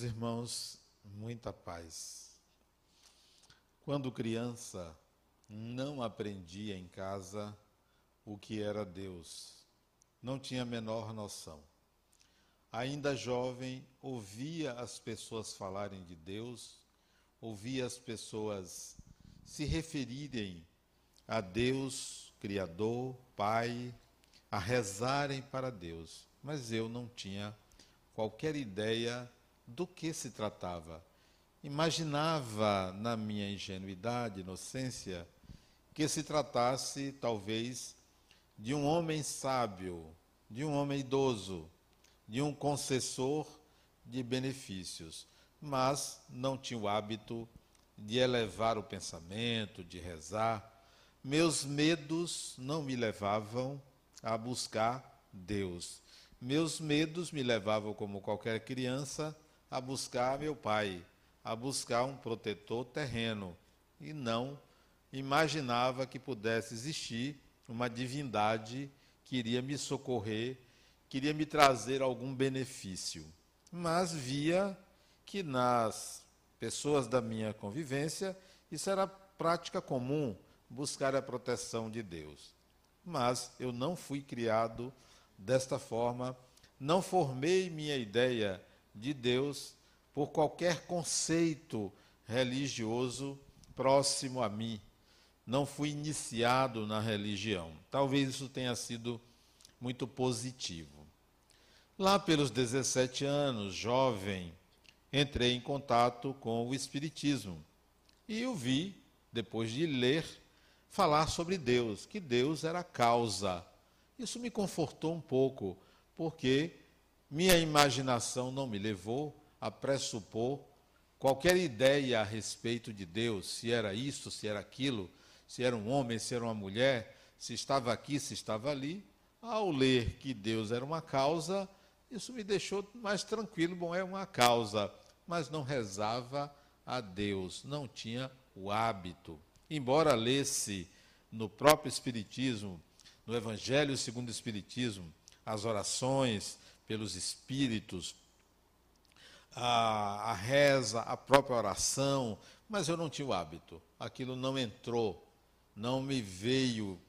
Meus irmãos, muita paz. Quando criança, não aprendia em casa o que era Deus. Não tinha a menor noção. Ainda jovem, ouvia as pessoas falarem de Deus, ouvia as pessoas se referirem a Deus, Criador, Pai, a rezarem para Deus. Mas eu não tinha qualquer ideia do que se tratava. Imaginava, na minha ingenuidade, inocência, que se tratasse, talvez, de um homem sábio, de um homem idoso, de um concessor de benefícios, mas não tinha o hábito de elevar o pensamento, de rezar. Meus medos não me levavam a buscar Deus. Meus medos me levavam, como qualquer criança, a buscar meu pai, a buscar um protetor terreno, e não imaginava que pudesse existir uma divindade que iria me socorrer, queria me trazer algum benefício. Mas via que nas pessoas da minha convivência isso era prática comum, buscar a proteção de Deus. Mas eu não fui criado desta forma, não formei minha ideia de Deus por qualquer conceito religioso próximo a mim. Não fui iniciado na religião. Talvez isso tenha sido muito positivo. Lá pelos 17 anos, jovem, entrei em contato com o Espiritismo e eu vi, depois de ler, falar sobre Deus, que Deus era a causa. Isso me confortou um pouco, porque minha imaginação não me levou a pressupor qualquer ideia a respeito de Deus, se era isso, se era aquilo, se era um homem, se era uma mulher, se estava aqui, se estava ali. Ao ler que Deus era uma causa, isso me deixou mais tranquilo. Bom, é uma causa, mas não rezava a Deus, não tinha o hábito. Embora lesse no próprio Espiritismo, no Evangelho segundo o Espiritismo, as orações pelos espíritos, a, a reza, a própria oração, mas eu não tinha o hábito. Aquilo não entrou, não me veio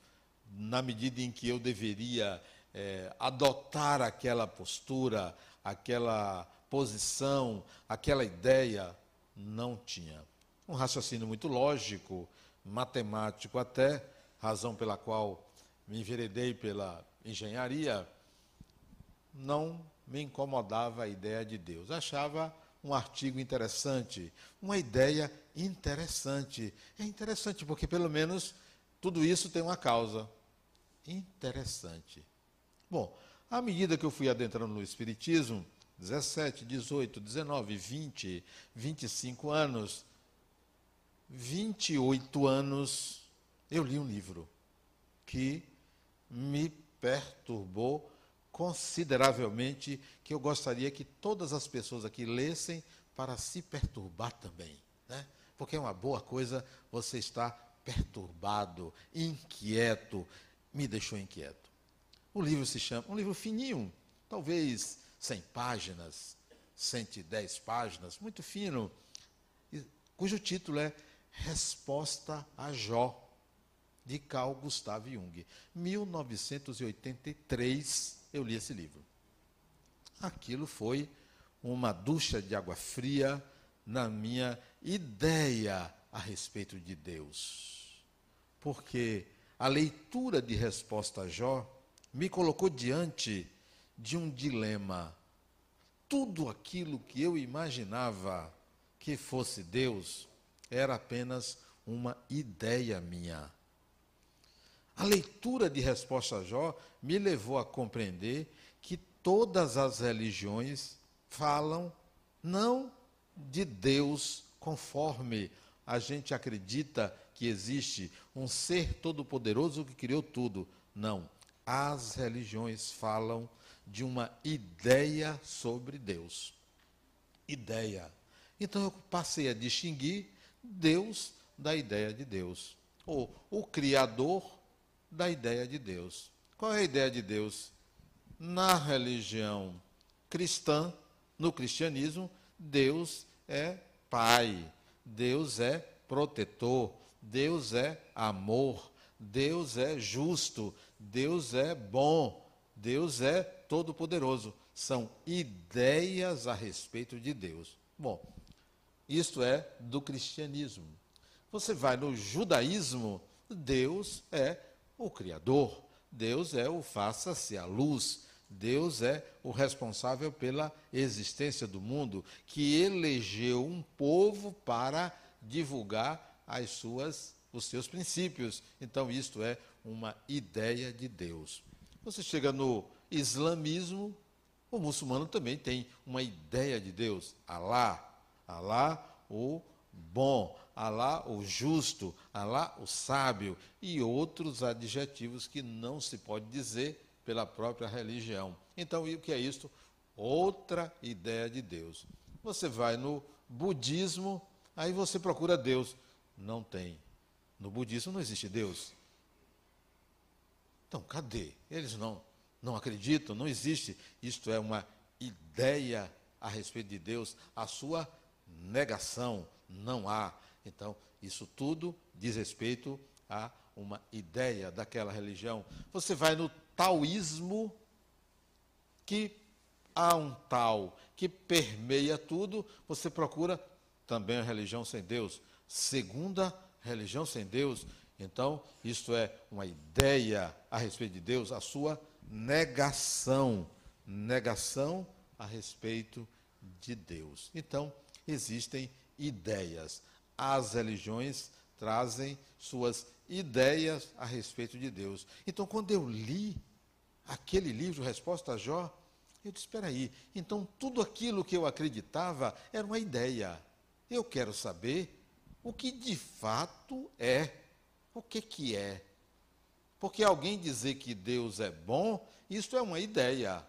na medida em que eu deveria é, adotar aquela postura, aquela posição, aquela ideia, não tinha. Um raciocínio muito lógico, matemático até, razão pela qual me enveredei pela engenharia, não me incomodava a ideia de Deus. Achava um artigo interessante, uma ideia interessante. É interessante porque, pelo menos, tudo isso tem uma causa. Interessante. Bom, à medida que eu fui adentrando no Espiritismo, 17, 18, 19, 20, 25 anos, 28 anos, eu li um livro que me perturbou consideravelmente que eu gostaria que todas as pessoas aqui lessem para se perturbar também. Né? Porque é uma boa coisa você estar perturbado, inquieto. Me deixou inquieto. O livro se chama, um livro fininho, talvez 100 páginas, 110 páginas, muito fino, cujo título é Resposta a Jó de Carl Gustav Jung. 1983 eu li esse livro. Aquilo foi uma ducha de água fria na minha ideia a respeito de Deus. Porque a leitura de resposta a Jó me colocou diante de um dilema. Tudo aquilo que eu imaginava que fosse Deus era apenas uma ideia minha. A leitura de Resposta a Jó me levou a compreender que todas as religiões falam não de Deus conforme a gente acredita que existe um ser todo-poderoso que criou tudo. Não. As religiões falam de uma ideia sobre Deus. Ideia. Então eu passei a distinguir Deus da ideia de Deus. Ou o Criador da ideia de Deus. Qual é a ideia de Deus? Na religião cristã, no cristianismo, Deus é Pai, Deus é protetor, Deus é amor, Deus é justo, Deus é bom, Deus é todo-poderoso. São ideias a respeito de Deus. Bom, isto é do cristianismo. Você vai no judaísmo, Deus é o Criador, Deus é o faça-se a luz, Deus é o responsável pela existência do mundo, que elegeu um povo para divulgar as suas, os seus princípios. Então, isto é uma ideia de Deus. Você chega no islamismo, o muçulmano também tem uma ideia de Deus. Alá, Alá, o bom, Alá, o justo, Alá, o sábio e outros adjetivos que não se pode dizer pela própria religião. Então, o que é isto? Outra ideia de Deus. Você vai no budismo, aí você procura Deus. Não tem. No budismo não existe Deus. Então, cadê? Eles não, não acreditam, não existe. Isto é uma ideia a respeito de Deus, a sua negação não há. Então, isso tudo diz respeito a uma ideia daquela religião. Você vai no taoísmo, que há um tal que permeia tudo, você procura também a religião sem Deus. Segunda religião sem Deus, então, isto é uma ideia a respeito de Deus, a sua negação. Negação a respeito de Deus. Então, existem ideias. As religiões trazem suas ideias a respeito de Deus. Então, quando eu li aquele livro, Resposta a Jó, eu disse: espera aí, então tudo aquilo que eu acreditava era uma ideia. Eu quero saber o que de fato é. O que, que é? Porque alguém dizer que Deus é bom, isso é uma ideia.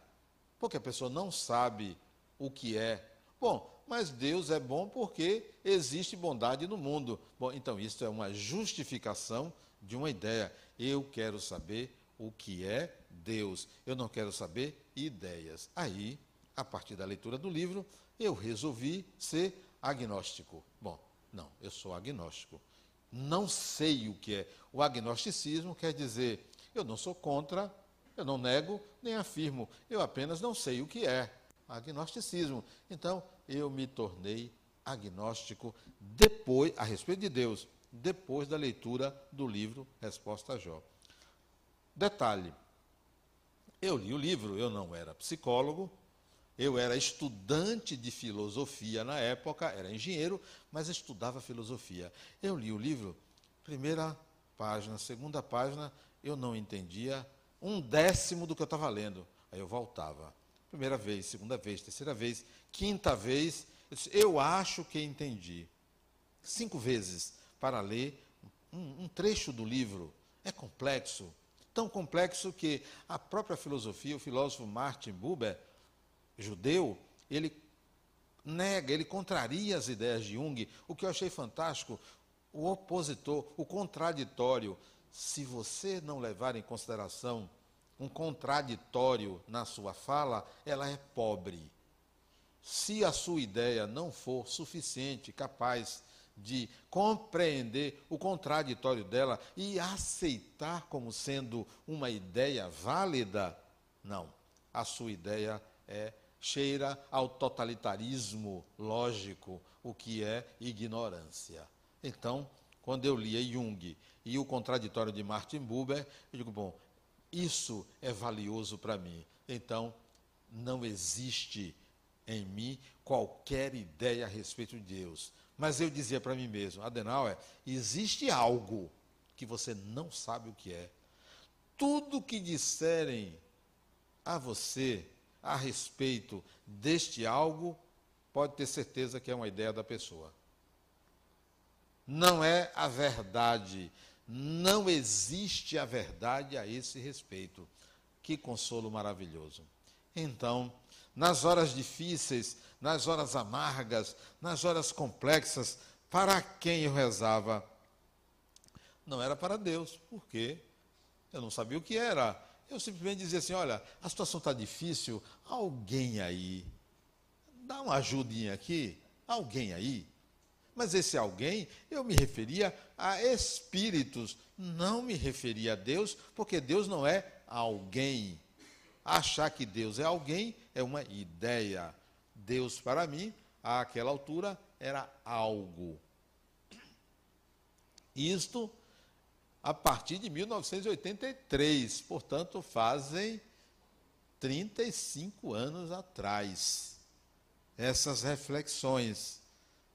Porque a pessoa não sabe o que é. Bom, mas Deus é bom porque existe bondade no mundo. Bom, então isso é uma justificação de uma ideia. Eu quero saber o que é Deus. Eu não quero saber ideias. Aí, a partir da leitura do livro, eu resolvi ser agnóstico. Bom, não, eu sou agnóstico não sei o que é. O agnosticismo quer dizer, eu não sou contra, eu não nego, nem afirmo, eu apenas não sei o que é. Agnosticismo. Então, eu me tornei agnóstico depois, a respeito de Deus, depois da leitura do livro Resposta a Jó. Detalhe: eu li o livro, eu não era psicólogo, eu era estudante de filosofia na época, era engenheiro, mas estudava filosofia. Eu li o livro, primeira página, segunda página, eu não entendia um décimo do que eu estava lendo. Aí eu voltava. Primeira vez, segunda vez, terceira vez, quinta vez, eu, disse, eu acho que entendi. Cinco vezes para ler um, um trecho do livro. É complexo, tão complexo que a própria filosofia, o filósofo Martin Buber, judeu, ele nega, ele contraria as ideias de Jung. O que eu achei fantástico, o opositor, o contraditório. Se você não levar em consideração um contraditório na sua fala, ela é pobre. Se a sua ideia não for suficiente, capaz de compreender o contraditório dela e aceitar como sendo uma ideia válida, não. A sua ideia é cheira ao totalitarismo lógico, o que é ignorância. Então, quando eu lia Jung e o contraditório de Martin Buber, eu digo, bom, isso é valioso para mim. Então, não existe em mim qualquer ideia a respeito de Deus. Mas eu dizia para mim mesmo, Adenauer, existe algo que você não sabe o que é. Tudo que disserem a você a respeito deste algo, pode ter certeza que é uma ideia da pessoa. Não é a verdade. Não existe a verdade a esse respeito. Que consolo maravilhoso. Então, nas horas difíceis, nas horas amargas, nas horas complexas, para quem eu rezava? Não era para Deus, porque eu não sabia o que era. Eu simplesmente dizia assim: olha, a situação está difícil, alguém aí dá uma ajudinha aqui, alguém aí. Mas esse alguém, eu me referia a espíritos, não me referia a Deus, porque Deus não é alguém. Achar que Deus é alguém é uma ideia. Deus, para mim, àquela altura, era algo. Isto a partir de 1983, portanto, fazem 35 anos atrás. Essas reflexões,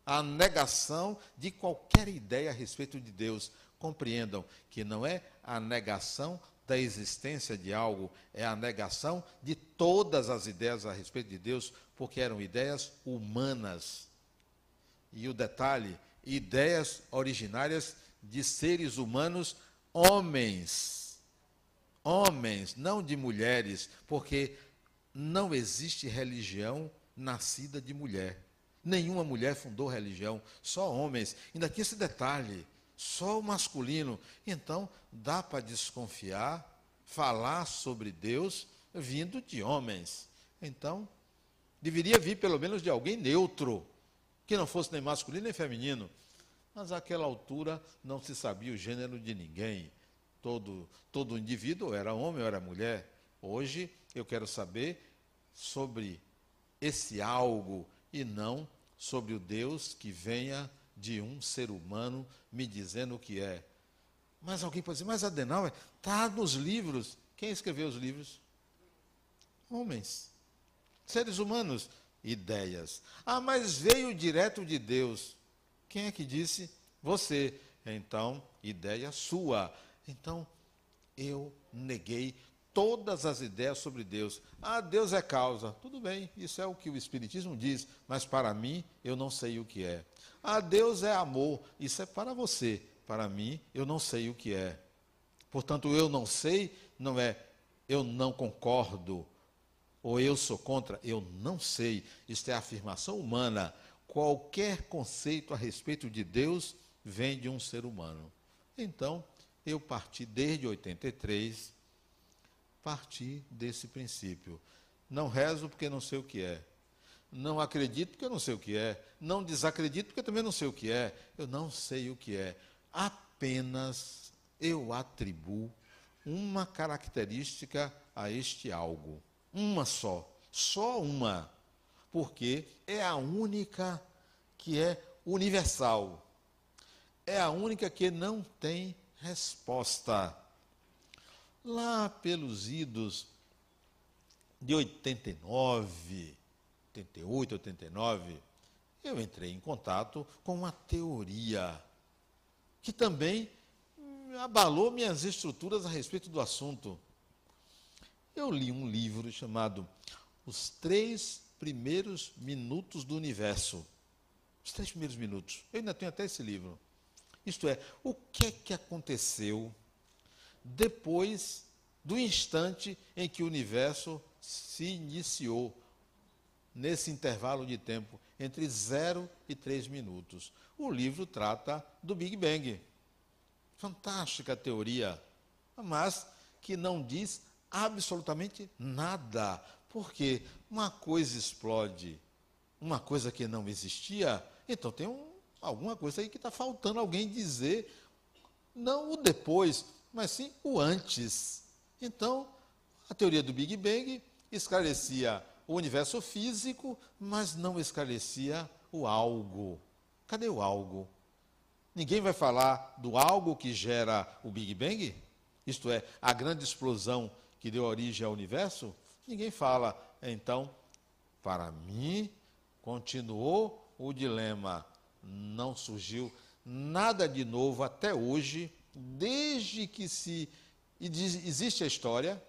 a negação de qualquer ideia a respeito de Deus. Compreendam que não é a negação da existência de algo, é a negação de todas as ideias a respeito de Deus, porque eram ideias humanas. E o detalhe, ideias originárias de seres humanos, homens. Homens, não de mulheres, porque não existe religião nascida de mulher. Nenhuma mulher fundou religião, só homens. Ainda tinha esse detalhe, só o masculino. Então, dá para desconfiar, falar sobre Deus vindo de homens. Então, deveria vir pelo menos de alguém neutro, que não fosse nem masculino nem feminino. Mas àquela altura não se sabia o gênero de ninguém. Todo, todo indivíduo era homem ou era mulher. Hoje eu quero saber sobre esse algo e não sobre o Deus que venha de um ser humano me dizendo o que é. Mas alguém pode dizer, mas Adenauer está nos livros. Quem escreveu os livros? Homens. Seres humanos. Ideias. Ah, mas veio direto de Deus. Quem é que disse? Você. Então, ideia sua. Então, eu neguei todas as ideias sobre Deus. Ah, Deus é causa. Tudo bem, isso é o que o Espiritismo diz, mas para mim, eu não sei o que é. Ah, Deus é amor. Isso é para você. Para mim, eu não sei o que é. Portanto, eu não sei, não é eu não concordo, ou eu sou contra, eu não sei. Isto é afirmação humana. Qualquer conceito a respeito de Deus vem de um ser humano. Então, eu parti desde 83, parti desse princípio. Não rezo porque não sei o que é. Não acredito porque eu não sei o que é. Não desacredito porque também não sei o que é. Eu não sei o que é. Apenas eu atribuo uma característica a este algo. Uma só. Só uma. Porque é a única que é universal é a única que não tem resposta. Lá pelos idos de 89, 88, 89, eu entrei em contato com uma teoria que também abalou minhas estruturas a respeito do assunto. Eu li um livro chamado Os Três Primeiros Minutos do Universo. Os Três Primeiros Minutos. Eu ainda tenho até esse livro. Isto é, o que é que aconteceu depois do instante em que o universo se iniciou, nesse intervalo de tempo entre 0 e 3 minutos. O livro trata do Big Bang. Fantástica teoria, mas que não diz absolutamente nada. Porque uma coisa explode, uma coisa que não existia, então tem um alguma coisa aí que está faltando alguém dizer, não o depois, mas sim o antes. Então, a teoria do Big Bang esclarecia o universo físico, mas não esclarecia o algo. Cadê o algo? Ninguém vai falar do algo que gera o Big Bang? Isto é, a grande explosão que deu origem ao universo? Ninguém fala. Então, para mim, continuou o dilema não surgiu nada de novo até hoje, desde que se existe a história,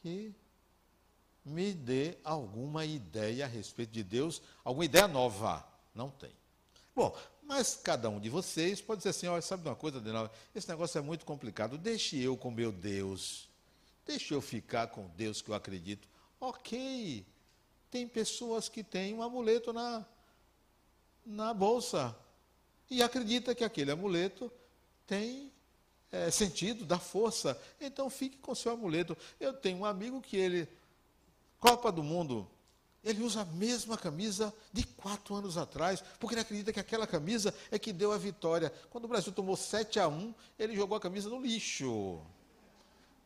que me dê alguma ideia a respeito de Deus, alguma ideia nova. Não tem. Bom, mas cada um de vocês pode dizer assim: olha, sabe de uma coisa, Adenal? Esse negócio é muito complicado. Deixe eu com meu Deus. Deixe eu ficar com Deus que eu acredito. Ok. Tem pessoas que têm um amuleto na, na bolsa e acredita que aquele amuleto tem é, sentido, dá força. Então fique com seu amuleto. Eu tenho um amigo que ele, Copa do Mundo, Ele usa a mesma camisa de quatro anos atrás, porque ele acredita que aquela camisa é que deu a vitória. Quando o Brasil tomou 7 a 1, ele jogou a camisa no lixo.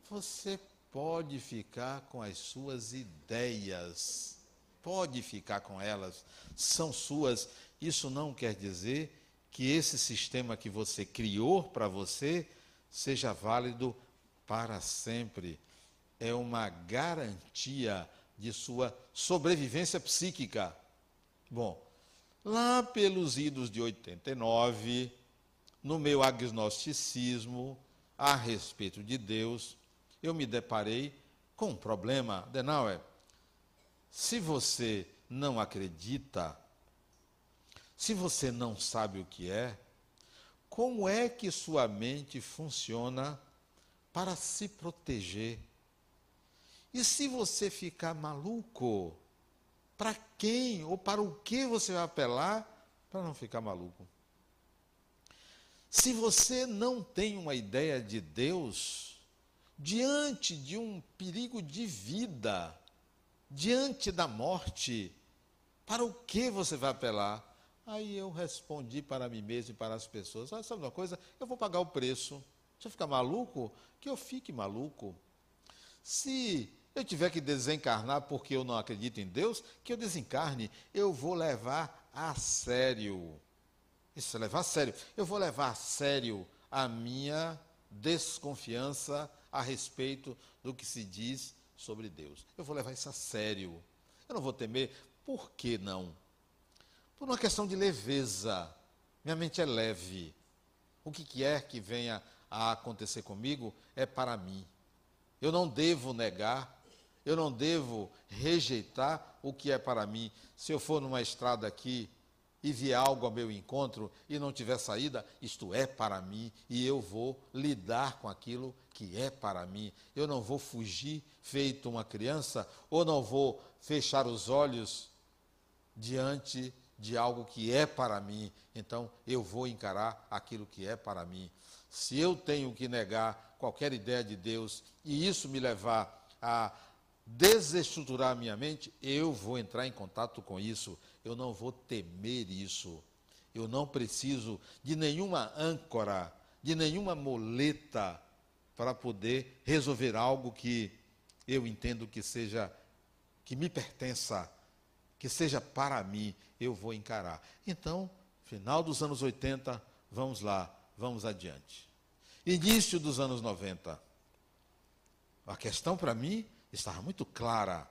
Você pode ficar com as suas ideias, pode ficar com elas, são suas. Isso não quer dizer que esse sistema que você criou para você seja válido para sempre. É uma garantia de sua sobrevivência psíquica. Bom, lá pelos idos de 89, no meu agnosticismo a respeito de Deus, eu me deparei com um problema. Denauer, se você não acredita, se você não sabe o que é, como é que sua mente funciona para se proteger? E se você ficar maluco, para quem ou para o que você vai apelar para não ficar maluco? Se você não tem uma ideia de Deus, diante de um perigo de vida, diante da morte, para o que você vai apelar? Aí eu respondi para mim mesmo e para as pessoas: ah, sabe uma coisa? Eu vou pagar o preço. Se eu ficar maluco, que eu fique maluco. Se eu tiver que desencarnar porque eu não acredito em Deus, que eu desencarne. Eu vou levar a sério. Isso é levar a sério. Eu vou levar a sério a minha desconfiança a respeito do que se diz sobre Deus. Eu vou levar isso a sério. Eu não vou temer. Por que não? Por uma questão de leveza. Minha mente é leve. O que quer que venha a acontecer comigo é para mim. Eu não devo negar eu não devo rejeitar o que é para mim. Se eu for numa estrada aqui e vier algo ao meu encontro e não tiver saída, isto é para mim e eu vou lidar com aquilo que é para mim. Eu não vou fugir feito uma criança ou não vou fechar os olhos diante de algo que é para mim. Então eu vou encarar aquilo que é para mim. Se eu tenho que negar qualquer ideia de Deus e isso me levar a desestruturar minha mente, eu vou entrar em contato com isso, eu não vou temer isso. Eu não preciso de nenhuma âncora, de nenhuma moleta para poder resolver algo que eu entendo que seja que me pertença, que seja para mim, eu vou encarar. Então, final dos anos 80, vamos lá, vamos adiante. Início dos anos 90. A questão para mim estava muito clara.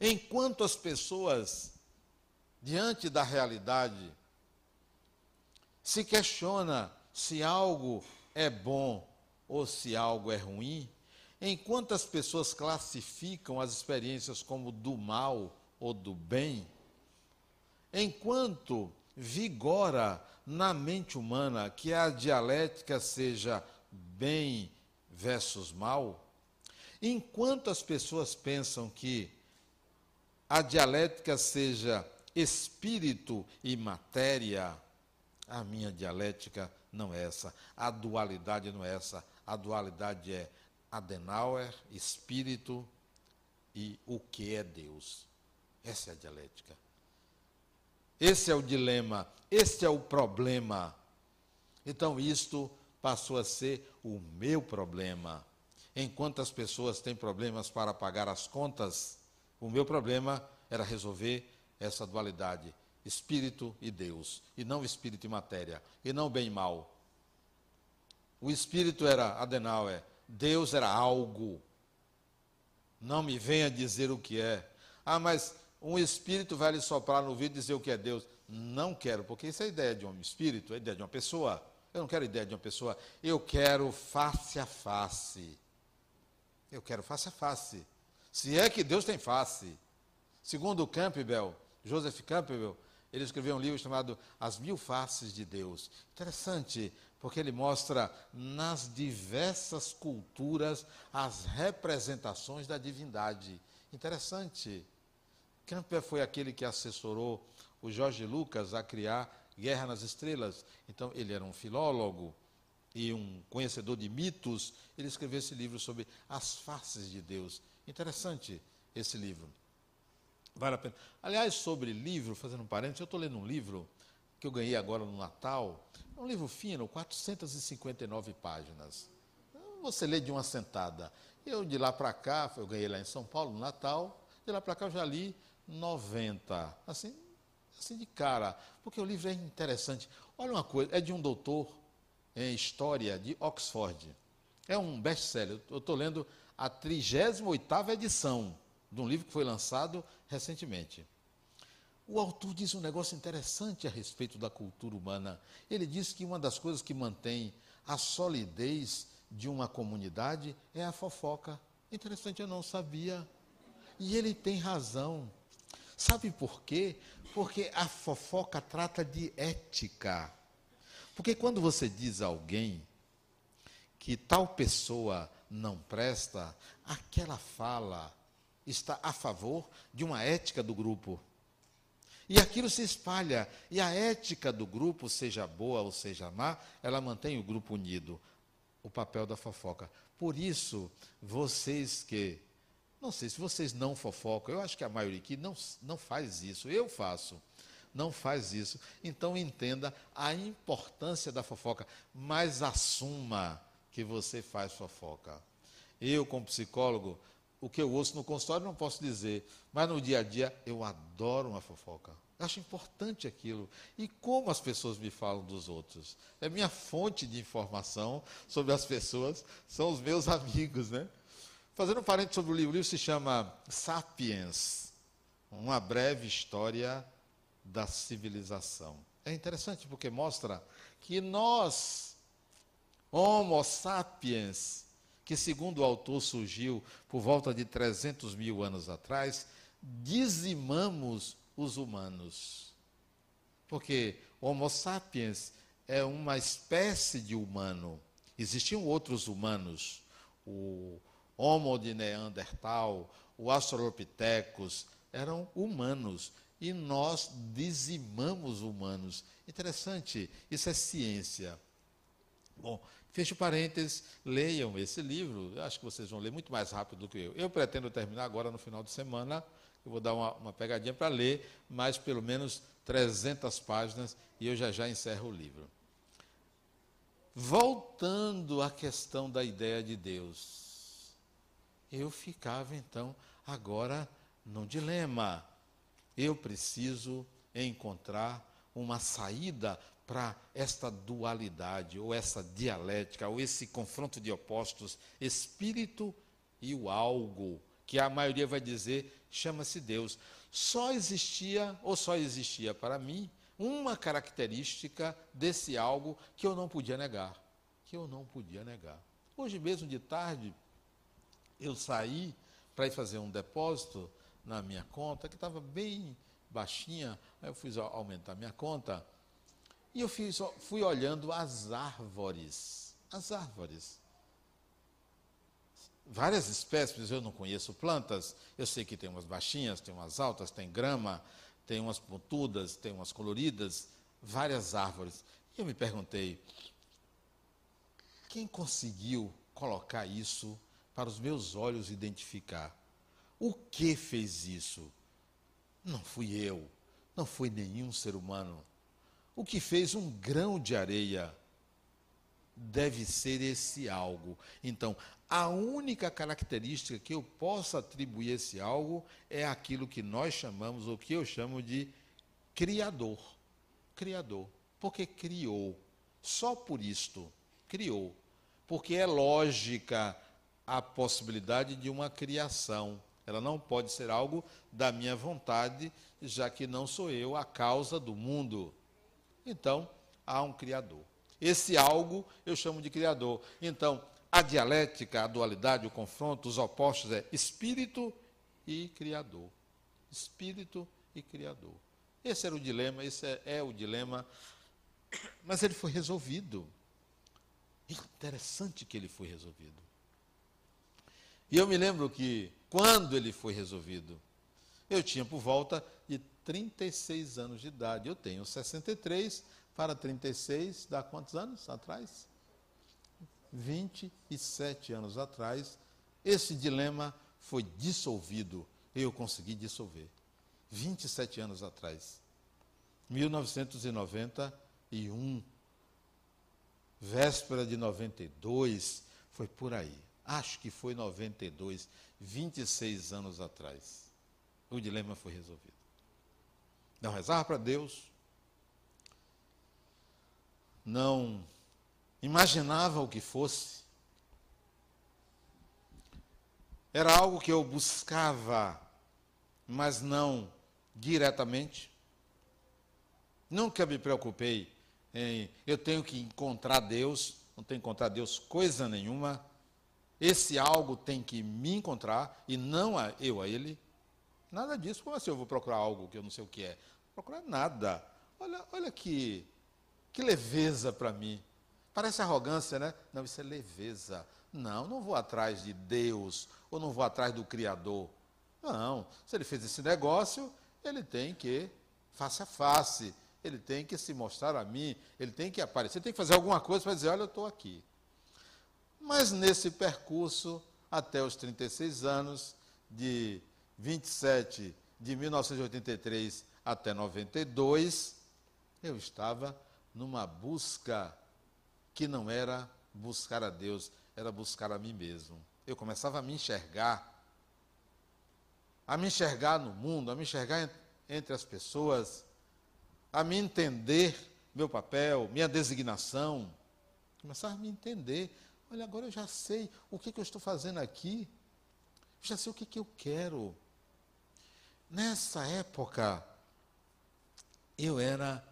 Enquanto as pessoas, diante da realidade, se questiona se algo é bom ou se algo é ruim, enquanto as pessoas classificam as experiências como do mal ou do bem, enquanto vigora na mente humana que a dialética seja bem versus mal, Enquanto as pessoas pensam que a dialética seja espírito e matéria, a minha dialética não é essa, a dualidade não é essa. A dualidade é Adenauer, espírito e o que é Deus. Essa é a dialética. Esse é o dilema, este é o problema. Então, isto passou a ser o meu problema. Enquanto as pessoas têm problemas para pagar as contas, o meu problema era resolver essa dualidade, espírito e Deus, e não espírito e matéria, e não bem e mal. O espírito era Adenauer, Deus era algo. Não me venha dizer o que é. Ah, mas um espírito vai lhe soprar no ouvido e dizer o que é Deus. Não quero, porque isso é ideia de um espírito, é ideia de uma pessoa. Eu não quero ideia de uma pessoa, eu quero face a face. Eu quero face a face. Se é que Deus tem face. Segundo Campbell, Joseph Campbell, ele escreveu um livro chamado As Mil Faces de Deus. Interessante, porque ele mostra nas diversas culturas as representações da divindade. Interessante. Campbell foi aquele que assessorou o Jorge Lucas a criar Guerra nas Estrelas. Então, ele era um filólogo, e um conhecedor de mitos, ele escreveu esse livro sobre as faces de Deus. Interessante esse livro. Vale a pena. Aliás, sobre livro, fazendo um parênteses, eu estou lendo um livro que eu ganhei agora no Natal. É um livro fino, 459 páginas. Você lê de uma sentada. Eu, de lá para cá, eu ganhei lá em São Paulo, no Natal, de lá para cá eu já li 90. Assim, assim de cara, porque o livro é interessante. Olha uma coisa, é de um doutor em História de Oxford. É um best-seller. Eu estou lendo a 38ª edição de um livro que foi lançado recentemente. O autor diz um negócio interessante a respeito da cultura humana. Ele diz que uma das coisas que mantém a solidez de uma comunidade é a fofoca. Interessante, eu não sabia. E ele tem razão. Sabe por quê? Porque a fofoca trata de ética. Porque quando você diz a alguém que tal pessoa não presta, aquela fala está a favor de uma ética do grupo. E aquilo se espalha. E a ética do grupo, seja boa ou seja má, ela mantém o grupo unido. O papel da fofoca. Por isso, vocês que. Não sei se vocês não fofocam, eu acho que a maioria aqui não, não faz isso. Eu faço. Não faz isso. Então entenda a importância da fofoca, mas assuma que você faz fofoca. Eu, como psicólogo, o que eu ouço no consultório não posso dizer, mas no dia a dia eu adoro uma fofoca. Acho importante aquilo. E como as pessoas me falam dos outros? É minha fonte de informação sobre as pessoas, são os meus amigos, né? Fazendo um parênteses sobre o livro, o livro se chama Sapiens, uma breve história da civilização. É interessante porque mostra que nós, Homo sapiens, que, segundo o autor, surgiu por volta de 300 mil anos atrás, dizimamos os humanos. Porque Homo sapiens é uma espécie de humano. Existiam outros humanos, o Homo de Neandertal, o Australopithecus, eram humanos. E nós dizimamos humanos. Interessante, isso é ciência. Bom, Fecho parênteses, leiam esse livro, eu acho que vocês vão ler muito mais rápido do que eu. Eu pretendo terminar agora no final de semana, eu vou dar uma, uma pegadinha para ler, mais pelo menos 300 páginas, e eu já já encerro o livro. Voltando à questão da ideia de Deus, eu ficava então agora num dilema. Eu preciso encontrar uma saída para esta dualidade, ou essa dialética, ou esse confronto de opostos, espírito e o algo, que a maioria vai dizer chama-se Deus. Só existia, ou só existia para mim, uma característica desse algo que eu não podia negar. Que eu não podia negar. Hoje mesmo de tarde, eu saí para ir fazer um depósito na minha conta, que estava bem baixinha, aí eu fui aumentar minha conta e eu fiz, fui olhando as árvores. As árvores. Várias espécies, eu não conheço plantas. Eu sei que tem umas baixinhas, tem umas altas, tem grama, tem umas pontudas, tem umas coloridas, várias árvores. E eu me perguntei: quem conseguiu colocar isso para os meus olhos identificar? O que fez isso? Não fui eu, não foi nenhum ser humano. O que fez um grão de areia deve ser esse algo. Então, a única característica que eu posso atribuir esse algo é aquilo que nós chamamos, ou que eu chamo de criador. Criador. Porque criou. Só por isto, criou. Porque é lógica a possibilidade de uma criação. Ela não pode ser algo da minha vontade, já que não sou eu a causa do mundo. Então, há um Criador. Esse algo eu chamo de Criador. Então, a dialética, a dualidade, o confronto, os opostos é espírito e Criador. Espírito e Criador. Esse era o dilema, esse é, é o dilema, mas ele foi resolvido. Interessante que ele foi resolvido. E eu me lembro que, quando ele foi resolvido, eu tinha por volta de 36 anos de idade. Eu tenho 63 para 36, dá quantos anos atrás? 27 anos atrás, esse dilema foi dissolvido. Eu consegui dissolver. 27 anos atrás. 1991. Véspera de 92, foi por aí. Acho que foi 92, 26 anos atrás. O dilema foi resolvido. Não rezava para Deus, não imaginava o que fosse. Era algo que eu buscava, mas não diretamente. Nunca me preocupei em eu tenho que encontrar Deus, não tenho que encontrar Deus coisa nenhuma. Esse algo tem que me encontrar e não eu a ele. Nada disso. Como assim eu vou procurar algo que eu não sei o que é? Não procurar nada. Olha, olha que que leveza para mim. Parece arrogância, né? Não, isso é leveza. Não, não vou atrás de Deus, ou não vou atrás do Criador. Não, se ele fez esse negócio, ele tem que, face a face, ele tem que se mostrar a mim, ele tem que aparecer, tem que fazer alguma coisa para dizer: olha, eu estou aqui. Mas nesse percurso, até os 36 anos, de 27 de 1983 até 92, eu estava numa busca que não era buscar a Deus, era buscar a mim mesmo. Eu começava a me enxergar, a me enxergar no mundo, a me enxergar entre as pessoas, a me entender meu papel, minha designação. Começava a me entender. Olha, agora eu já sei o que, que eu estou fazendo aqui. Já sei o que, que eu quero. Nessa época, eu era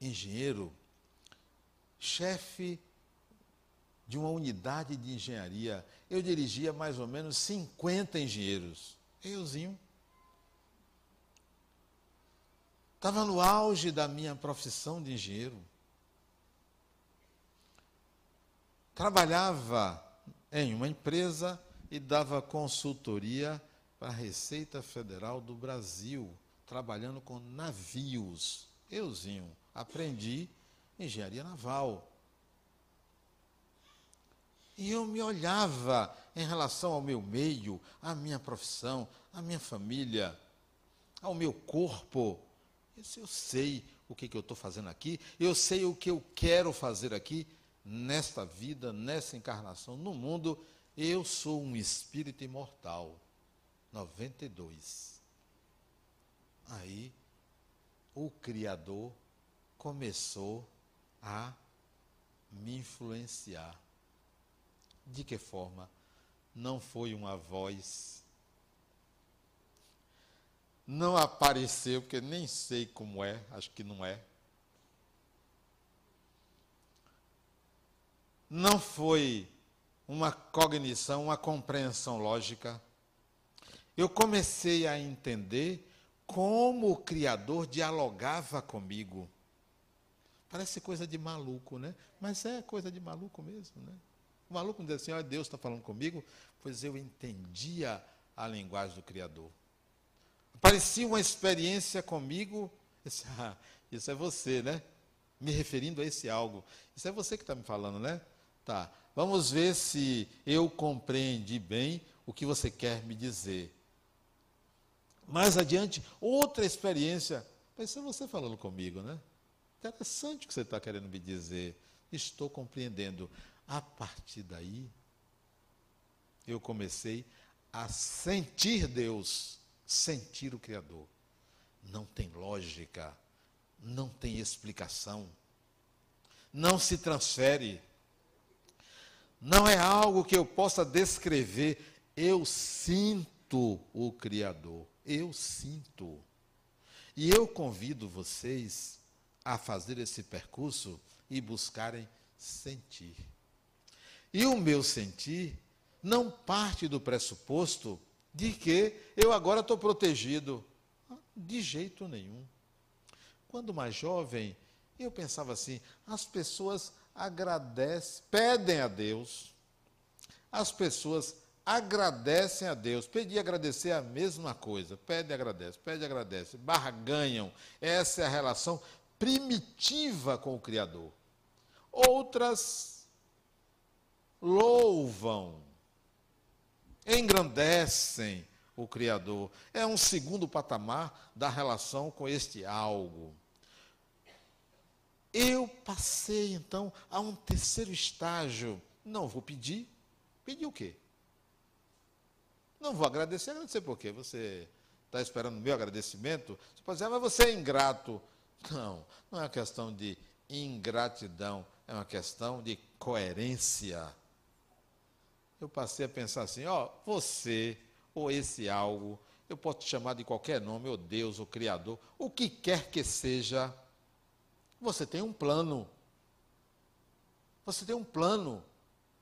engenheiro chefe de uma unidade de engenharia. Eu dirigia mais ou menos 50 engenheiros. Euzinho. Estava no auge da minha profissão de engenheiro. Trabalhava em uma empresa e dava consultoria para a Receita Federal do Brasil, trabalhando com navios. Euzinho, aprendi engenharia naval. E eu me olhava em relação ao meu meio, à minha profissão, à minha família, ao meu corpo. Eu sei o que, que eu estou fazendo aqui, eu sei o que eu quero fazer aqui, nesta vida, nessa encarnação, no mundo. Eu sou um espírito imortal. 92. Aí, o Criador começou a me influenciar. De que forma? Não foi uma voz. Não apareceu, porque nem sei como é, acho que não é. Não foi uma cognição, uma compreensão lógica. Eu comecei a entender como o Criador dialogava comigo. Parece coisa de maluco, né? Mas é coisa de maluco mesmo, né? O maluco diz assim, olha, Deus está falando comigo, pois eu entendia a linguagem do Criador. Parecia uma experiência comigo, disse, ah, isso é você, né? Me referindo a esse algo. Isso é você que está me falando, né? Tá. Vamos ver se eu compreendi bem o que você quer me dizer. Mais adiante, outra experiência. Ser você falando comigo, né? Interessante o que você está querendo me dizer. Estou compreendendo. A partir daí, eu comecei a sentir Deus, sentir o Criador. Não tem lógica, não tem explicação, não se transfere, não é algo que eu possa descrever. Eu sinto o Criador, eu sinto. E eu convido vocês a fazer esse percurso e buscarem sentir. E o meu sentir não parte do pressuposto de que eu agora estou protegido. De jeito nenhum. Quando mais jovem, eu pensava assim: as pessoas agradecem, pedem a Deus, as pessoas agradecem a Deus. Pedir e agradecer é a mesma coisa. Pede e agradece, pede e agradece. Barganham. Essa é a relação primitiva com o Criador. Outras louvam, engrandecem o Criador. É um segundo patamar da relação com este algo. Eu passei então a um terceiro estágio. Não vou pedir. Pedir o quê? Não vou agradecer. Agradecer por quê? Você está esperando o meu agradecimento? Você pode dizer, ah, mas você é ingrato. Não, não é uma questão de ingratidão, é uma questão de coerência. Eu passei a pensar assim: ó, você ou esse algo, eu posso te chamar de qualquer nome, ou Deus, ou Criador, o que quer que seja, você tem um plano. Você tem um plano.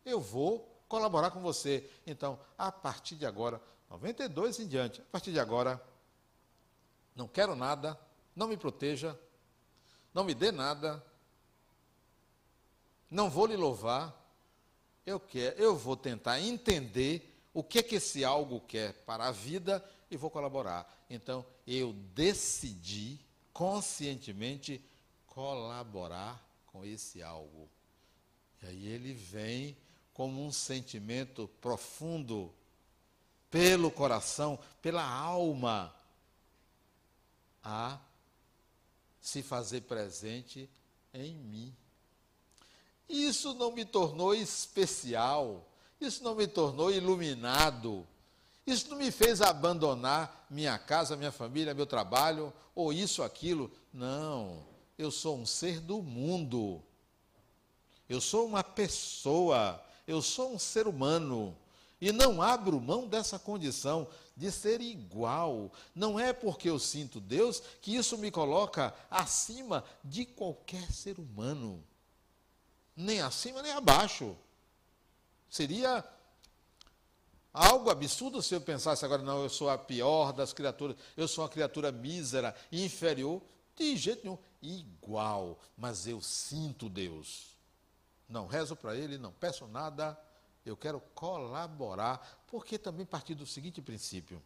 Eu vou colaborar com você. Então, a partir de agora, 92 em diante, a partir de agora, não quero nada, não me proteja, não me dê nada, não vou lhe louvar, eu quero, eu vou tentar entender o que que esse algo quer para a vida e vou colaborar. Então, eu decidi conscientemente colaborar com esse algo. E aí ele vem como um sentimento profundo pelo coração, pela alma, a se fazer presente em mim. Isso não me tornou especial, isso não me tornou iluminado, isso não me fez abandonar minha casa, minha família, meu trabalho, ou isso, aquilo. Não, eu sou um ser do mundo, eu sou uma pessoa, eu sou um ser humano. E não abro mão dessa condição de ser igual. Não é porque eu sinto Deus que isso me coloca acima de qualquer ser humano nem acima nem abaixo. Seria algo absurdo se eu pensasse agora, não, eu sou a pior das criaturas, eu sou uma criatura mísera, inferior. De jeito nenhum, igual, mas eu sinto Deus. Não rezo para Ele, não peço nada, eu quero colaborar, porque também partir do seguinte princípio.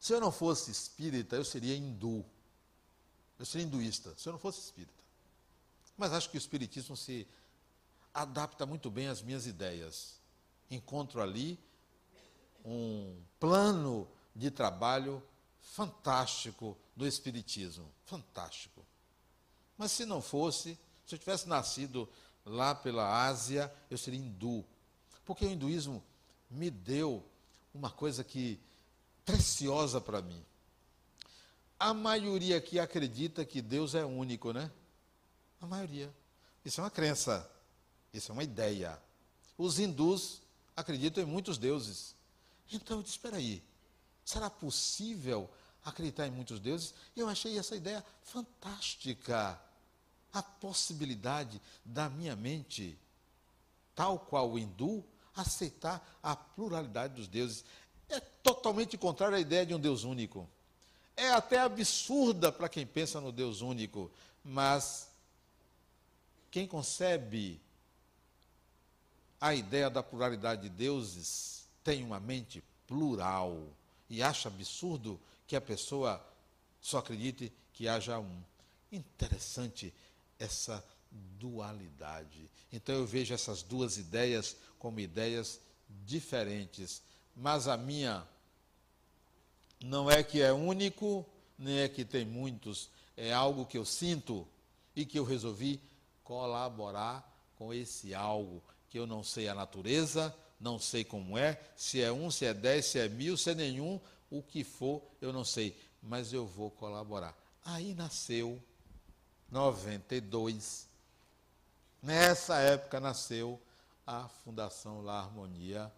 Se eu não fosse espírita, eu seria hindu. Eu seria hinduísta, se eu não fosse espírita. Mas acho que o Espiritismo se adapta muito bem às minhas ideias. Encontro ali um plano de trabalho fantástico do Espiritismo. Fantástico. Mas se não fosse, se eu tivesse nascido lá pela Ásia, eu seria hindu. Porque o hinduísmo me deu uma coisa que preciosa para mim. A maioria aqui acredita que Deus é único, né? A maioria. Isso é uma crença. Isso é uma ideia. Os hindus acreditam em muitos deuses. Então eu disse: espera aí, será possível acreditar em muitos deuses? Eu achei essa ideia fantástica. A possibilidade da minha mente, tal qual o hindu, aceitar a pluralidade dos deuses. É totalmente contrário à ideia de um Deus único. É até absurda para quem pensa no Deus único, mas quem concebe a ideia da pluralidade de deuses tem uma mente plural e acha absurdo que a pessoa só acredite que haja um. Interessante essa dualidade. Então eu vejo essas duas ideias como ideias diferentes, mas a minha não é que é único, nem é que tem muitos, é algo que eu sinto e que eu resolvi colaborar com esse algo que eu não sei a natureza, não sei como é, se é um, se é dez, se é mil, se é nenhum, o que for, eu não sei, mas eu vou colaborar. Aí nasceu 92. Nessa época nasceu a Fundação La Harmonia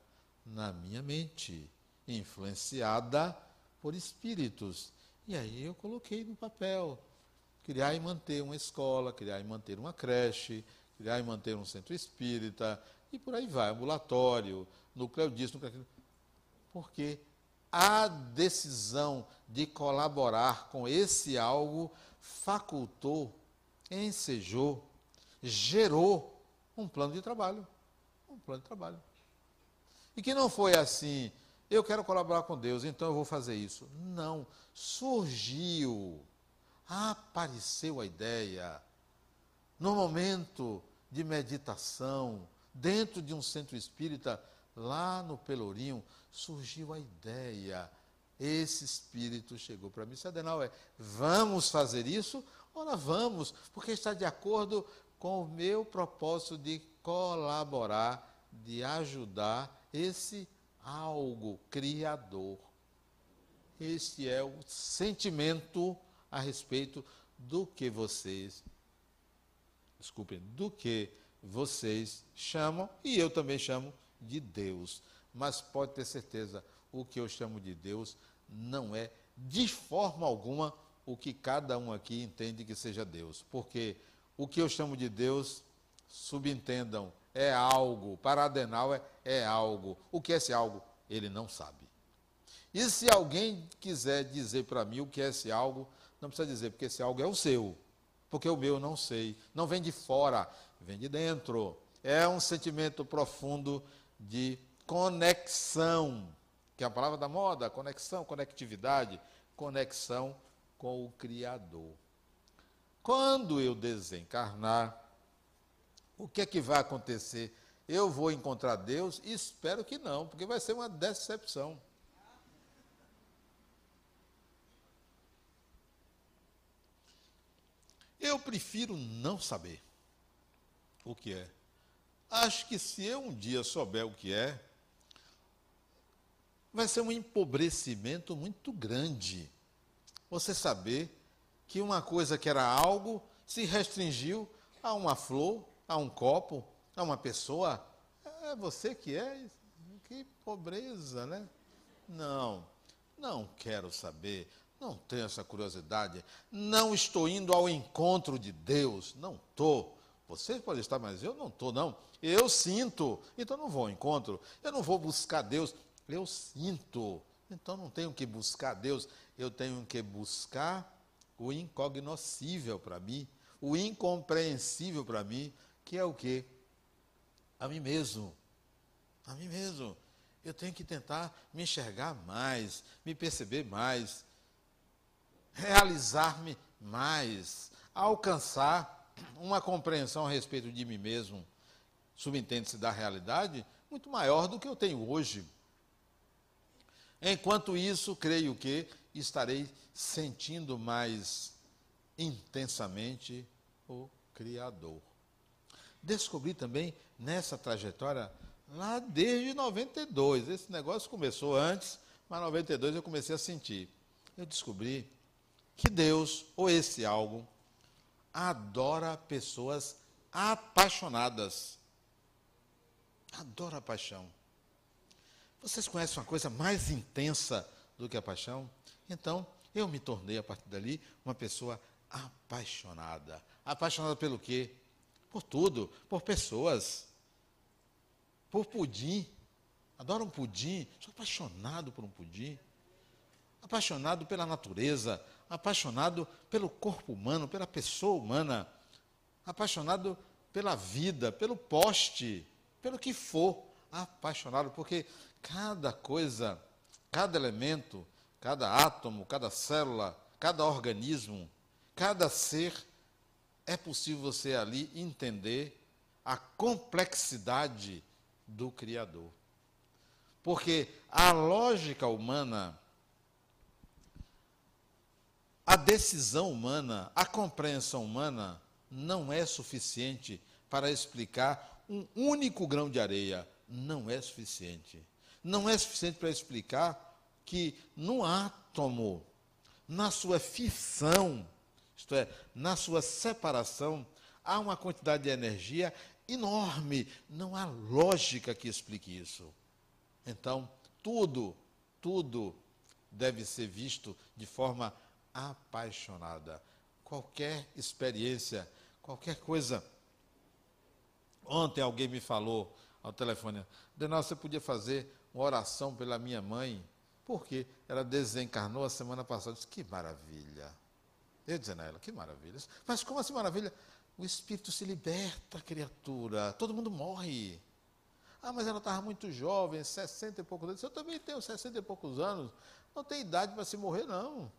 na minha mente, influenciada por espíritos. E aí eu coloquei no papel criar e manter uma escola, criar e manter uma creche, criar e manter um centro espírita, e por aí vai, ambulatório, núcleo disso, núcleo aquilo. Porque a decisão de colaborar com esse algo facultou, ensejou, gerou um plano de trabalho. Um plano de trabalho. E que não foi assim, eu quero colaborar com Deus, então eu vou fazer isso. Não. Surgiu apareceu a ideia, no momento de meditação, dentro de um centro espírita, lá no Pelourinho, surgiu a ideia. Esse espírito chegou para mim, Sadenauer, vamos fazer isso? Ora, vamos, porque está de acordo com o meu propósito de colaborar, de ajudar esse algo criador. Este é o sentimento a respeito do que vocês, desculpem, do que vocês chamam, e eu também chamo de Deus. Mas pode ter certeza, o que eu chamo de Deus não é de forma alguma o que cada um aqui entende que seja Deus. Porque o que eu chamo de Deus, subentendam, é algo. Para Adenauer é algo. O que é esse algo? Ele não sabe. E se alguém quiser dizer para mim o que é esse algo, não precisa dizer, porque esse algo é o seu. Porque o meu não sei. Não vem de fora, vem de dentro. É um sentimento profundo de conexão, que é a palavra da moda, conexão, conectividade, conexão com o Criador. Quando eu desencarnar, o que é que vai acontecer? Eu vou encontrar Deus? Espero que não, porque vai ser uma decepção. Eu prefiro não saber o que é. Acho que se eu um dia souber o que é, vai ser um empobrecimento muito grande. Você saber que uma coisa que era algo se restringiu a uma flor, a um copo, a uma pessoa. É você que é? Que pobreza, né? Não, não quero saber, não tenho essa curiosidade, não estou indo ao encontro de Deus, não estou. Você pode estar, mas eu não estou, não. Eu sinto, então não vou ao encontro. Eu não vou buscar Deus, eu sinto. Então não tenho que buscar Deus, eu tenho que buscar o incognoscível para mim, o incompreensível para mim, que é o quê? A mim mesmo. A mim mesmo. Eu tenho que tentar me enxergar mais, me perceber mais, realizar-me mais, alcançar uma compreensão a respeito de mim mesmo, subentende-se da realidade, muito maior do que eu tenho hoje. Enquanto isso, creio que estarei sentindo mais intensamente o Criador. Descobri também nessa trajetória, lá desde 92, esse negócio começou antes, mas em 92 eu comecei a sentir. Eu descobri que Deus, ou esse algo, adora pessoas apaixonadas. Adora a paixão. Vocês conhecem uma coisa mais intensa do que a paixão? Então, eu me tornei, a partir dali, uma pessoa apaixonada. Apaixonada pelo quê? Por tudo, por pessoas, por pudim. Adoro um pudim, sou apaixonado por um pudim. Apaixonado pela natureza, apaixonado pelo corpo humano, pela pessoa humana, apaixonado pela vida, pelo poste, pelo que for, apaixonado, porque cada coisa, cada elemento, cada átomo, cada célula, cada organismo, cada ser, é possível você ali entender a complexidade do Criador. Porque a lógica humana a decisão humana, a compreensão humana não é suficiente para explicar um único grão de areia. Não é suficiente. Não é suficiente para explicar que no átomo, na sua fissão, isto é, na sua separação, há uma quantidade de energia enorme. Não há lógica que explique isso. Então, tudo, tudo deve ser visto de forma apaixonada. Qualquer experiência, qualquer coisa. Ontem alguém me falou ao telefone, Denal, você podia fazer uma oração pela minha mãe, porque ela desencarnou a semana passada. Eu disse, que maravilha. Eu dizendo a ela, que maravilha. Mas como assim maravilha? O espírito se liberta, criatura. Todo mundo morre. Ah, mas ela estava muito jovem, 60 e poucos anos. Eu também tenho 60 e poucos anos. Não tem idade para se morrer, não.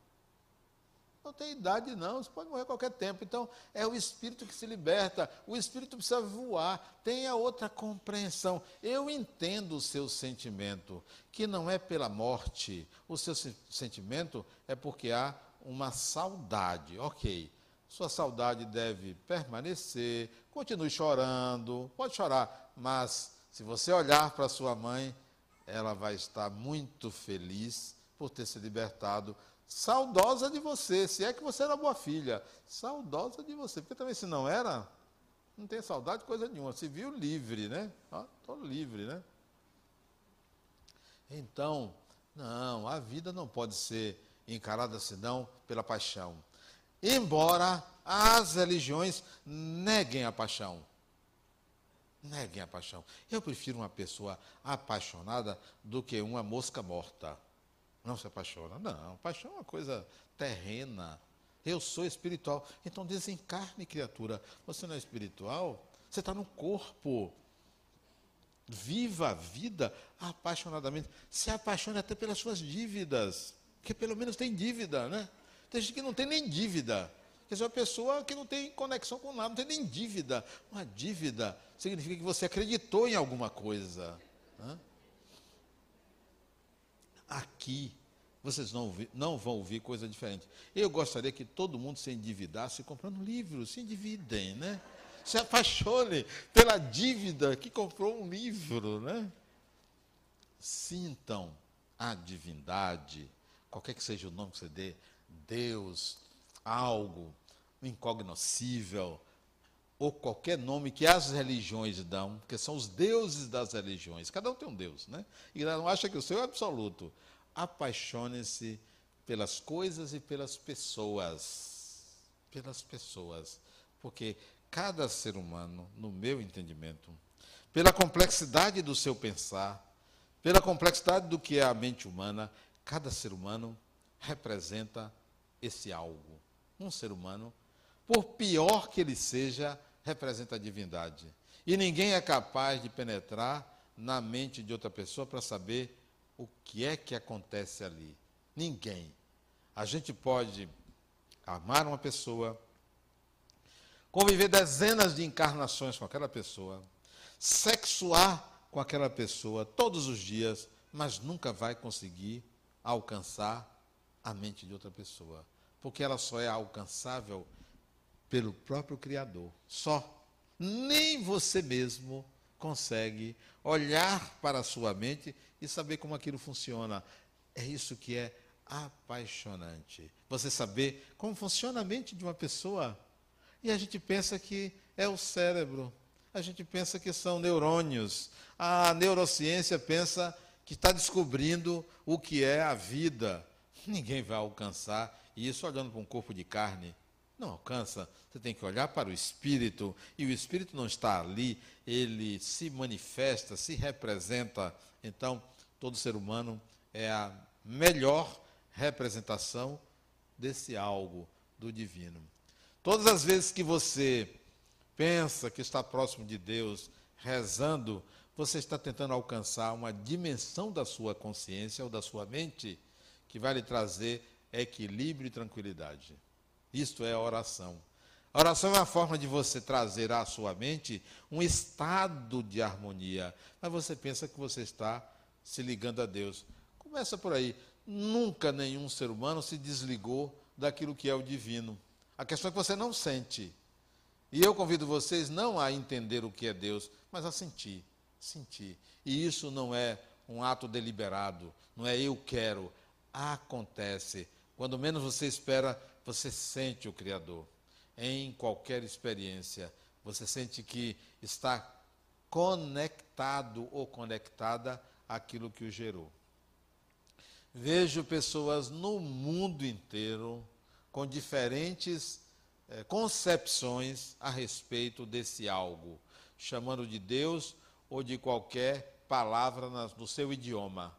Não tem idade, não. Você pode morrer a qualquer tempo. Então, é o espírito que se liberta. O espírito precisa voar. Tenha outra compreensão. Eu entendo o seu sentimento, que não é pela morte. O seu sentimento é porque há uma saudade. Ok. Sua saudade deve permanecer. Continue chorando. Pode chorar. Mas, se você olhar para sua mãe, ela vai estar muito feliz por ter se libertado saudosa de você, se é que você era boa filha, saudosa de você, porque também se não era, não tem saudade de coisa nenhuma, se viu livre, né? Estou livre, né? Então, não, a vida não pode ser encarada senão pela paixão. Embora as religiões neguem a paixão. Neguem a paixão. Eu prefiro uma pessoa apaixonada do que uma mosca morta. Não se apaixona. Não, paixão é uma coisa terrena. Eu sou espiritual. Então desencarne, criatura. Você não é espiritual? Você está no corpo. Viva a vida apaixonadamente. Se apaixone até pelas suas dívidas. Porque pelo menos tem dívida, né? Tem gente que não tem nem dívida. Quer dizer, uma pessoa que não tem conexão com nada, não tem nem dívida. Uma dívida significa que você acreditou em alguma coisa. Né? Aqui, vocês não, não vão ouvir coisa diferente. Eu gostaria que todo mundo se endividasse comprando livros, se endividem, né? Se apaixone pela dívida que comprou um livro, né? Sintam a divindade, qualquer que seja o nome que você dê, Deus, algo incognoscível, ou qualquer nome que as religiões dão, porque são os deuses das religiões. Cada um tem um Deus, né? E não acha que o seu é absoluto. Apaixone-se pelas coisas e pelas pessoas. Pelas pessoas. Porque cada ser humano, no meu entendimento, pela complexidade do seu pensar, pela complexidade do que é a mente humana, cada ser humano representa esse algo. Um ser humano, por pior que ele seja, representa a divindade. E ninguém é capaz de penetrar na mente de outra pessoa para saber o que é que acontece ali. Ninguém. A gente pode amar uma pessoa, conviver dezenas de encarnações com aquela pessoa, sexuar com aquela pessoa todos os dias, mas nunca vai conseguir alcançar a mente de outra pessoa, porque ela só é alcançável pelo próprio Criador. Só. Nem você mesmo consegue olhar para a sua mente e saber como aquilo funciona. É isso que é apaixonante. Você saber como funciona a mente de uma pessoa. E a gente pensa que é o cérebro. A gente pensa que são neurônios. A neurociência pensa que está descobrindo o que é a vida. Ninguém vai alcançar isso olhando para um corpo de carne. Não alcança. Você tem que olhar para o espírito, e o espírito não está ali, ele se manifesta, se representa. Então, todo ser humano é a melhor representação desse algo do divino. Todas as vezes que você pensa que está próximo de Deus, rezando, você está tentando alcançar uma dimensão da sua consciência ou da sua mente que vai lhe trazer equilíbrio e tranquilidade. Isto é a oração. A oração é uma forma de você trazer à sua mente um estado de harmonia, mas você pensa que você está se ligando a Deus. Começa por aí. Nunca nenhum ser humano se desligou daquilo que é o divino. A questão é que você não sente. E eu convido vocês não a entender o que é Deus, mas a sentir. Sentir. E isso não é um ato deliberado, não é eu quero. Acontece. Quando menos você espera, você sente o Criador. Em qualquer experiência, você sente que está conectado ou conectada àquilo que o gerou. Vejo pessoas no mundo inteiro com diferentes eh, concepções a respeito desse algo, chamando de Deus ou de qualquer palavra no seu idioma.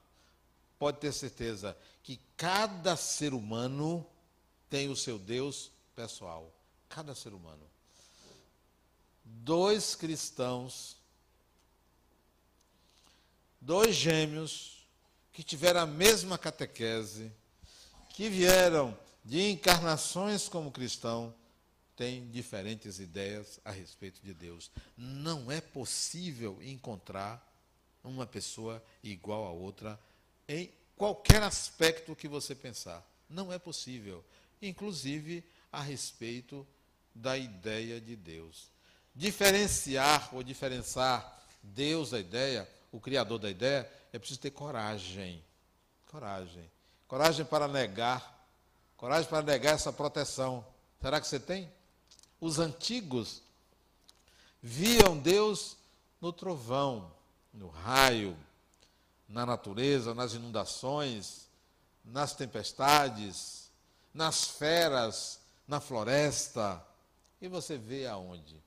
Pode ter certeza que cada ser humano tem o seu Deus pessoal. Cada ser humano. Dois cristãos, dois gêmeos, que tiveram a mesma catequese, que vieram de encarnações como cristão, tem diferentes ideias a respeito de Deus. Não é possível encontrar uma pessoa igual a outra em qualquer aspecto que você pensar. Não é possível. Inclusive a respeito da ideia de Deus. Diferenciar ou diferenciar Deus da ideia, o Criador da ideia, é preciso ter coragem. Coragem. Coragem para negar. Coragem para negar essa proteção. Será que você tem? Os antigos viam Deus no trovão, no raio, na natureza, nas inundações, nas tempestades, nas feras, na floresta. E você vê aonde?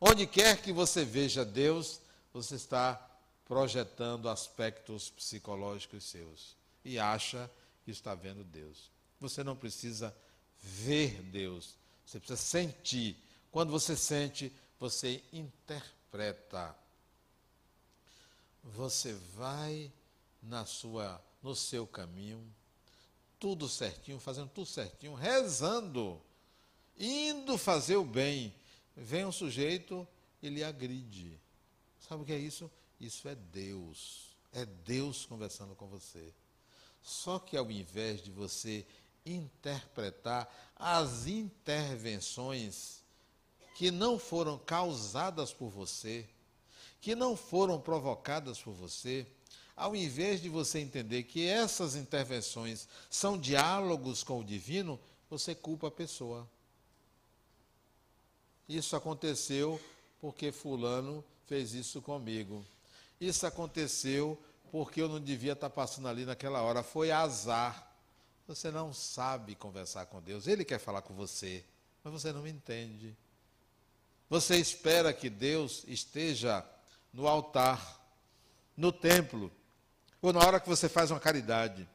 Onde quer que você veja Deus, você está projetando aspectos psicológicos seus e acha que está vendo Deus. Você não precisa ver Deus, você precisa sentir. Quando você sente, você interpreta. Você vai na sua no seu caminho, tudo certinho, fazendo tudo certinho, rezando, indo fazer o bem. Vem um sujeito e lhe agride. Sabe o que é isso? Isso é Deus. É Deus conversando com você. Só que ao invés de você interpretar as intervenções que não foram causadas por você, que não foram provocadas por você, ao invés de você entender que essas intervenções são diálogos com o divino, você culpa a pessoa. Isso aconteceu porque Fulano fez isso comigo. Isso aconteceu porque eu não devia estar passando ali naquela hora. Foi azar. Você não sabe conversar com Deus. Ele quer falar com você, mas você não entende. Você espera que Deus esteja no altar, no templo, ou na hora que você faz uma caridade,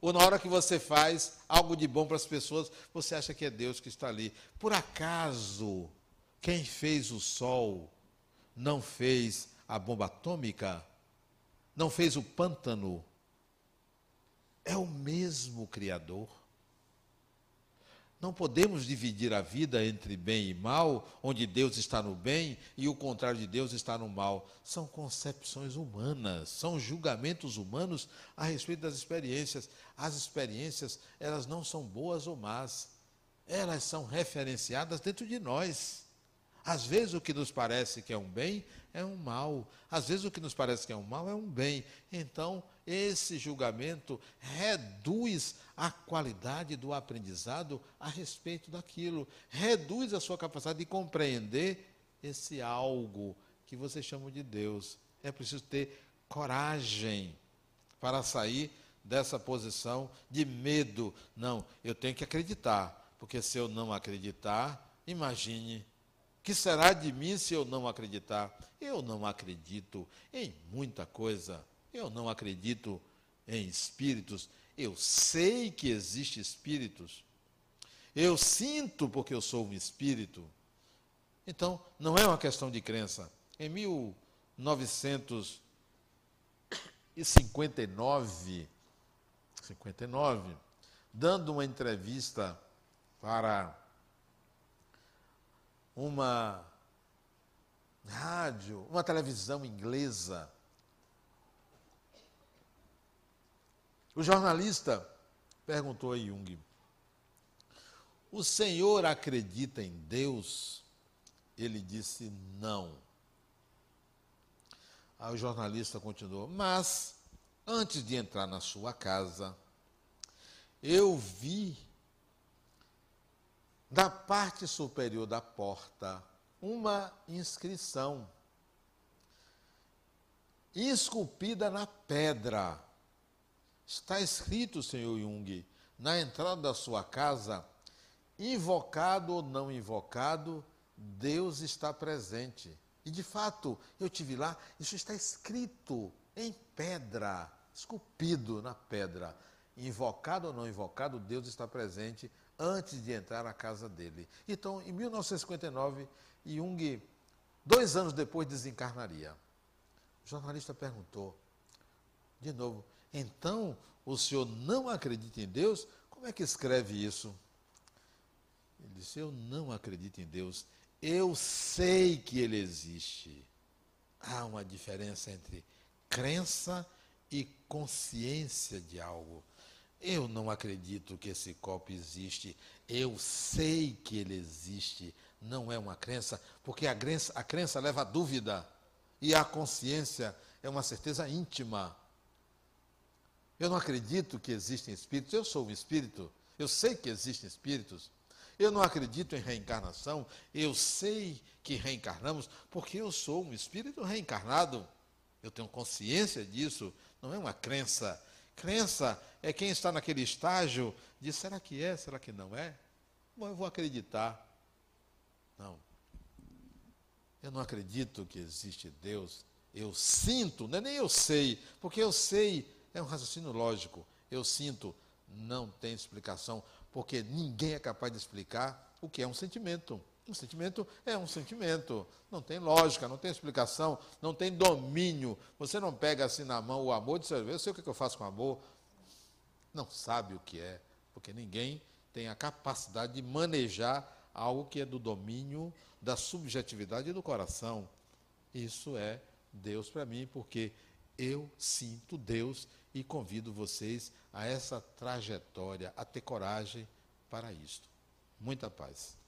ou na hora que você faz algo de bom para as pessoas, você acha que é Deus que está ali. Por acaso, quem fez o sol não fez a bomba atômica? Não fez o pântano? É o mesmo Criador. Não podemos dividir a vida entre bem e mal, onde Deus está no bem e o contrário de Deus está no mal. São concepções humanas, são julgamentos humanos a respeito das experiências. As experiências, elas não são boas ou más, elas são referenciadas dentro de nós. Às vezes o que nos parece que é um bem é um mal. Às vezes o que nos parece que é um mal é um bem. Então, esse julgamento reduz a qualidade do aprendizado a respeito daquilo, reduz a sua capacidade de compreender esse algo que você chama de Deus. É preciso ter coragem para sair dessa posição de medo. Não, eu tenho que acreditar, porque se eu não acreditar, imagine que será de mim se eu não acreditar? Eu não acredito em muita coisa. Eu não acredito em espíritos. Eu sei que existem espíritos. Eu sinto porque eu sou um espírito. Então, não é uma questão de crença. Em 1959, 59, dando uma entrevista para uma rádio, uma televisão inglesa. O jornalista perguntou a Jung: O senhor acredita em Deus? Ele disse não. Aí o jornalista continuou: Mas, antes de entrar na sua casa, eu vi da parte superior da porta uma inscrição esculpida na pedra. Está escrito, senhor Jung, na entrada da sua casa, invocado ou não invocado, Deus está presente. E de fato, eu tive lá, isso está escrito em pedra, esculpido na pedra. Invocado ou não invocado, Deus está presente antes de entrar na casa dele. Então, em 1959, Jung, dois anos depois, desencarnaria. O jornalista perguntou, de novo, então o senhor não acredita em Deus? Como é que escreve isso? Ele disse: Eu não acredito em Deus. Eu sei que Ele existe. Há uma diferença entre crença e consciência de algo. Eu não acredito que esse copo existe. Eu sei que ele existe. Não é uma crença, porque a crença, a crença leva a dúvida. E a consciência é uma certeza íntima. Eu não acredito que existem espíritos. Eu sou um espírito. Eu sei que existem espíritos. Eu não acredito em reencarnação. Eu sei que reencarnamos porque eu sou um espírito reencarnado. Eu tenho consciência disso. Não é uma crença. Crença é quem está naquele estágio de será que é, será que não é? Bom, eu vou acreditar. Não. Eu não acredito que existe Deus. Eu sinto, não é nem eu sei, porque eu sei é um raciocínio lógico. Eu sinto, não tem explicação, porque ninguém é capaz de explicar o que é um sentimento. Um sentimento é um sentimento. Não tem lógica, não tem explicação, não tem domínio. Você não pega assim na mão o amor e diz, eu sei o que eu faço com amor. Não sabe o que é, porque ninguém tem a capacidade de manejar algo que é do domínio da subjetividade do coração. Isso é Deus para mim, porque eu sinto Deus e convido vocês a essa trajetória, a ter coragem para isto. Muita paz.